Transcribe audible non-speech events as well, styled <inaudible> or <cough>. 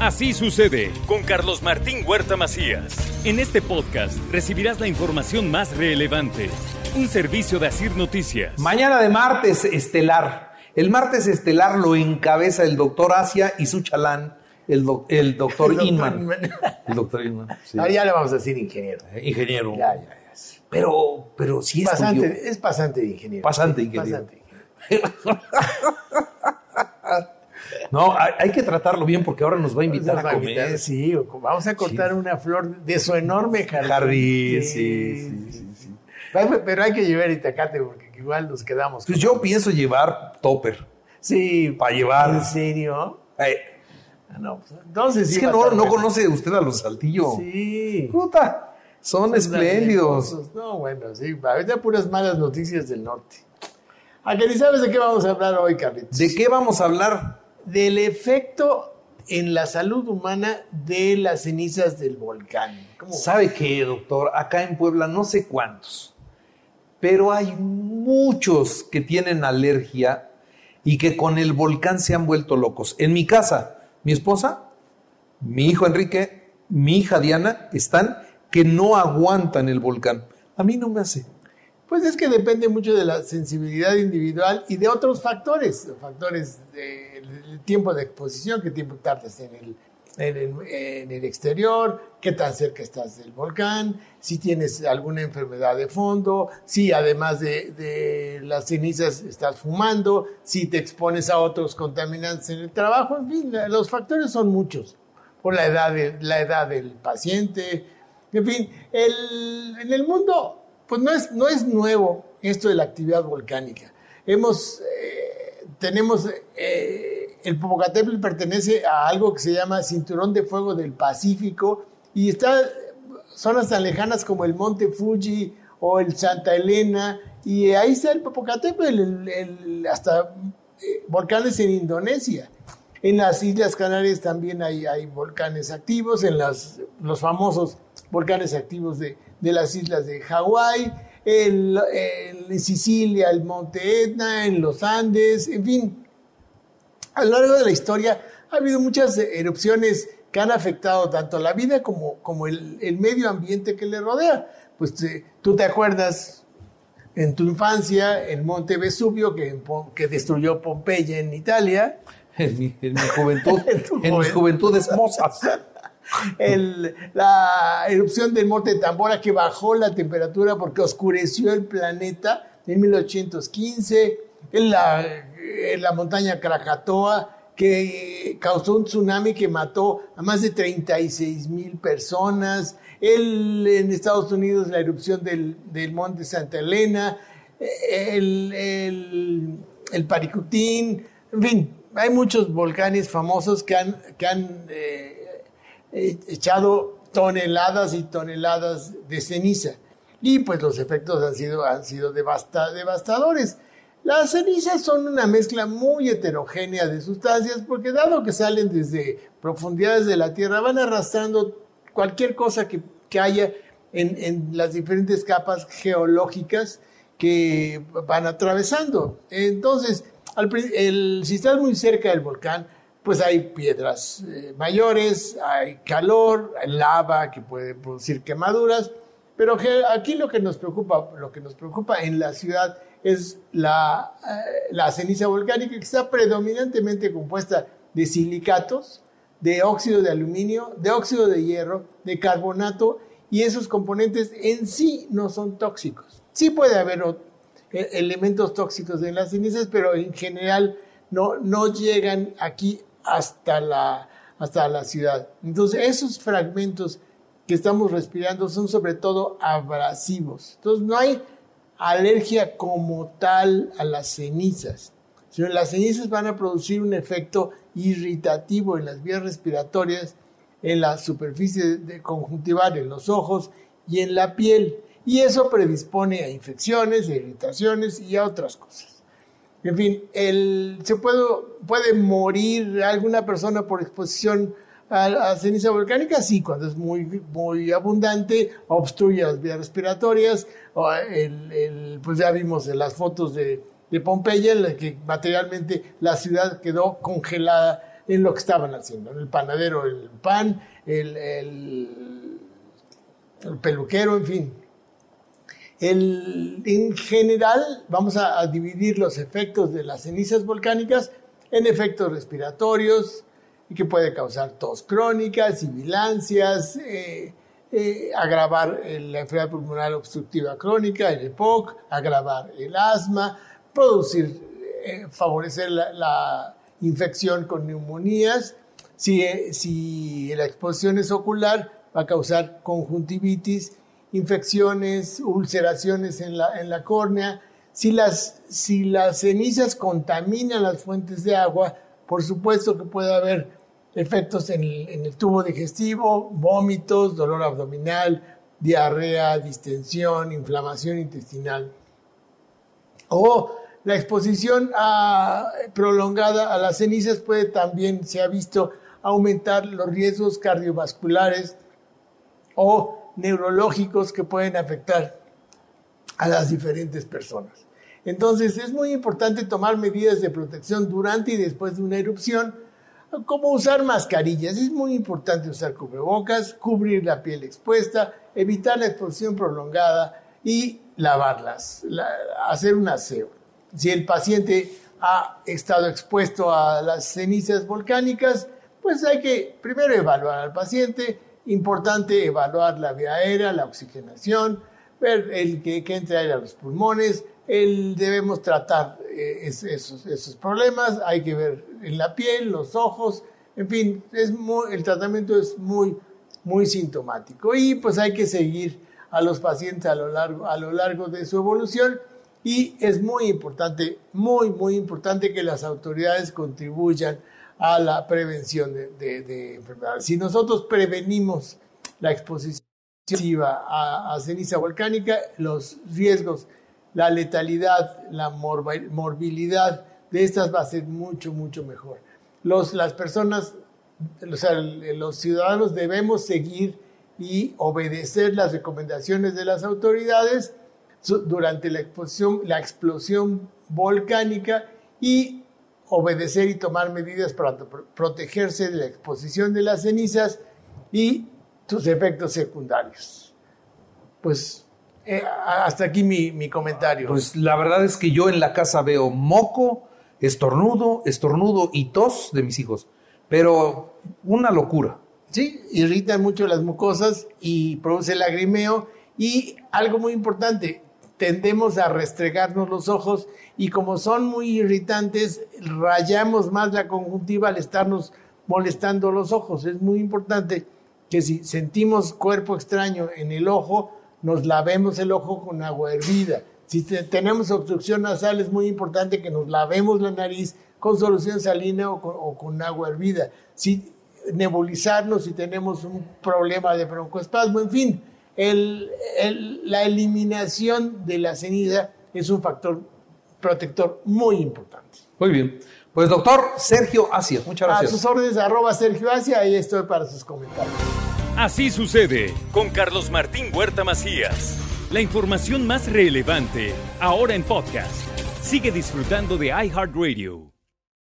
Así sucede con Carlos Martín Huerta Macías. En este podcast recibirás la información más relevante. Un servicio de Asir Noticias. Mañana de martes estelar. El martes estelar lo encabeza el doctor Asia y su chalán, el, doc- el doctor <laughs> El Inman. Inman. El doctor Inman. sí. Ahora ya le vamos a decir ingeniero. Eh, Ingeniero. Ya, ya, ya. Pero, pero sí estudió. Pasante, es pasante de ingeniero. Pasante ingeniero. Pasante ingeniero. <laughs> No, hay, hay que tratarlo bien porque ahora nos va a invitar a a invitar, comer. Sí, o- vamos a cortar una flor de su enorme jardín. Jardín, sí, sí, sí, sí. Pero- hay que llevar itacate porque igual nos quedamos. Pues yo pienso llevar topper Sí, para llevar. ¿En serio? Eh, Ah, no, pues, entonces sí es que no, no conoce usted a los Saltillo. Sí. Puta, son espléndidos. No, bueno, sí. Ahorita puras malas noticias del norte. ¿A que ni sabes de qué vamos a hablar hoy, Carlitos? ¿De qué vamos a hablar? Del efecto en la salud humana de las cenizas del volcán. ¿Cómo? ¿Sabe qué, doctor? Acá en Puebla no sé cuántos, pero hay muchos que tienen alergia y que con el volcán se han vuelto locos. En mi casa, mi esposa, mi hijo Enrique, mi hija Diana están que no aguantan el volcán. A mí no me hace. Pues es que depende mucho de la sensibilidad individual y de otros factores, factores del tiempo de exposición, qué tiempo tardas en el, en, el, exterior, qué tan cerca estás del volcán, si tienes alguna enfermedad de fondo, si además de, de las cenizas estás fumando, si te expones a otros contaminantes en el trabajo, en fin, los factores son muchos, por la edad, de, la edad del paciente, en fin, el, en el mundo pues no es, no es nuevo esto de la actividad volcánica. Hemos, eh, tenemos, eh, el Popocatépetl pertenece a algo que se llama Cinturón de Fuego del Pacífico y está zonas tan lejanas como el Monte Fuji o el Santa Elena y ahí está el Popocatépetl, hasta eh, volcanes en Indonesia. En las Islas Canarias también hay, volcanes activos, en los famosos volcanes activos de, de las islas de Hawái, en, en, Sicilia, el Monte Etna, en los Andes, en fin. A lo largo de la historia ha habido muchas erupciones que han afectado tanto la vida como, como el, el medio ambiente que le rodea. Pues eh, tú te acuerdas en tu infancia el Monte Vesubio que, que destruyó Pompeya en Italia. En mi, en mi juventud, <laughs> en, en mis juventudes mozas. <laughs> La erupción del monte Tambora que bajó la temperatura porque oscureció el planeta en 1815, en la, en la montaña Krakatoa que causó un tsunami que mató a más de 36 mil personas, el, en Estados Unidos la erupción del, del monte Santa Elena, el, el, el Paricutín, en fin, hay muchos volcanes famosos que han, que han eh, echado toneladas y toneladas de ceniza. Y pues los efectos han sido, han sido devasta, devastadores. Las cenizas son una mezcla muy heterogénea de sustancias porque dado que salen desde profundidades de la Tierra, van arrastrando cualquier cosa que, que haya en, en, las diferentes capas geológicas que van atravesando. Entonces, si estás muy cerca del volcán, pues hay piedras eh, mayores, hay calor, hay lava que puede producir quemaduras, pero que aquí lo que nos preocupa, lo que nos preocupa en la ciudad es la, eh, la ceniza volcánica que está predominantemente compuesta de silicatos, de óxido de aluminio, de óxido de hierro, de carbonato y esos componentes en sí no son tóxicos. Sí puede haber elementos tóxicos en las cenizas, pero en general no, no llegan aquí hasta la, hasta la ciudad. Entonces, esos fragmentos que estamos respirando son sobre todo abrasivos. Entonces, no hay alergia como tal a las cenizas, sino las cenizas van a producir un efecto irritativo en las vías respiratorias, en la superficie de conjuntival, en los ojos y en la piel. Y eso predispone a infecciones, a irritaciones y a otras cosas. En fin, el, se puede, puede morir alguna persona por exposición a, ceniza volcánica, sí, cuando es muy, abundante, obstruye las vías respiratorias. O el, pues ya vimos en las fotos de, Pompeya, en las que materialmente la ciudad quedó congelada en lo que estaban haciendo. El panadero, el pan, el peluquero, en fin. En general, vamos a, dividir los efectos de las cenizas volcánicas en efectos respiratorios, que puede causar tos crónica, sibilancias, eh, eh, agravar la enfermedad pulmonar obstructiva crónica, el EPOC, agravar el asma, producir, eh, favorecer la, infección con neumonías. Si la exposición es ocular, va a causar conjuntivitis, infecciones, ulceraciones en la, en la córnea. Si las, si las cenizas contaminan las fuentes de agua, por supuesto que puede haber efectos en el, en el, tubo digestivo, vómitos, dolor abdominal, diarrea, distensión, inflamación intestinal. O la exposición prolongada a las cenizas puede también, se ha visto, aumentar los riesgos cardiovasculares o neurológicos que pueden afectar a las diferentes personas. Entonces es muy importante tomar medidas de protección durante y después de una erupción, como usar mascarillas. Es muy importante usar cubrebocas, cubrir la piel expuesta, evitar la exposición prolongada y lavarlas, la, hacer un aseo. Si el paciente ha estado expuesto a las cenizas volcánicas, pues hay que primero evaluar al paciente, importante evaluar la vía aérea, la oxigenación, ver el que, que entre aire a los pulmones, el, debemos tratar eh, esos, esos, problemas, hay que ver en la piel, los ojos, en fin, es muy, el tratamiento es muy, muy sintomático. Y pues hay que seguir a los pacientes a lo largo, a lo largo de su evolución. Y es muy importante, muy, muy importante que las autoridades contribuyan a la prevención de, de, de enfermedades. Si nosotros prevenimos la exposición a, a ceniza volcánica, los riesgos la letalidad, la morbilidad de estas va a ser mucho, mucho mejor. Los, las personas, o sea, los ciudadanos debemos seguir y obedecer las recomendaciones de las autoridades durante la exposición, la explosión volcánica y obedecer y tomar medidas para protegerse de la exposición de las cenizas y sus efectos secundarios. Pues eh, hasta aquí mi, mi, comentario. Pues la verdad es que yo en la casa veo moco, estornudo, estornudo y tos de mis hijos, pero una locura. Sí, irritan mucho las mucosas y produce lagrimeo y algo muy importante, tendemos a restregarnos los ojos y como son muy irritantes, rayamos más la conjuntiva al estarnos molestando los ojos. Es muy importante que si sentimos cuerpo extraño en el ojo, nos lavemos el ojo con agua hervida. Si tenemos obstrucción nasal, es muy importante que nos lavemos la nariz con solución salina o con, agua hervida. Si nebulizarnos si tenemos un problema de broncoespasmo, en fin, la eliminación de la ceniza es un factor protector muy importante. Muy bien. Pues doctor Sergio Asia, muchas gracias. A sus órdenes, arroba Sergio Asia, ahí estoy para sus comentarios. Así sucede con Carlos Martín Huerta Macías. La información más relevante, ahora en podcast. Sigue disfrutando de iHeartRadio.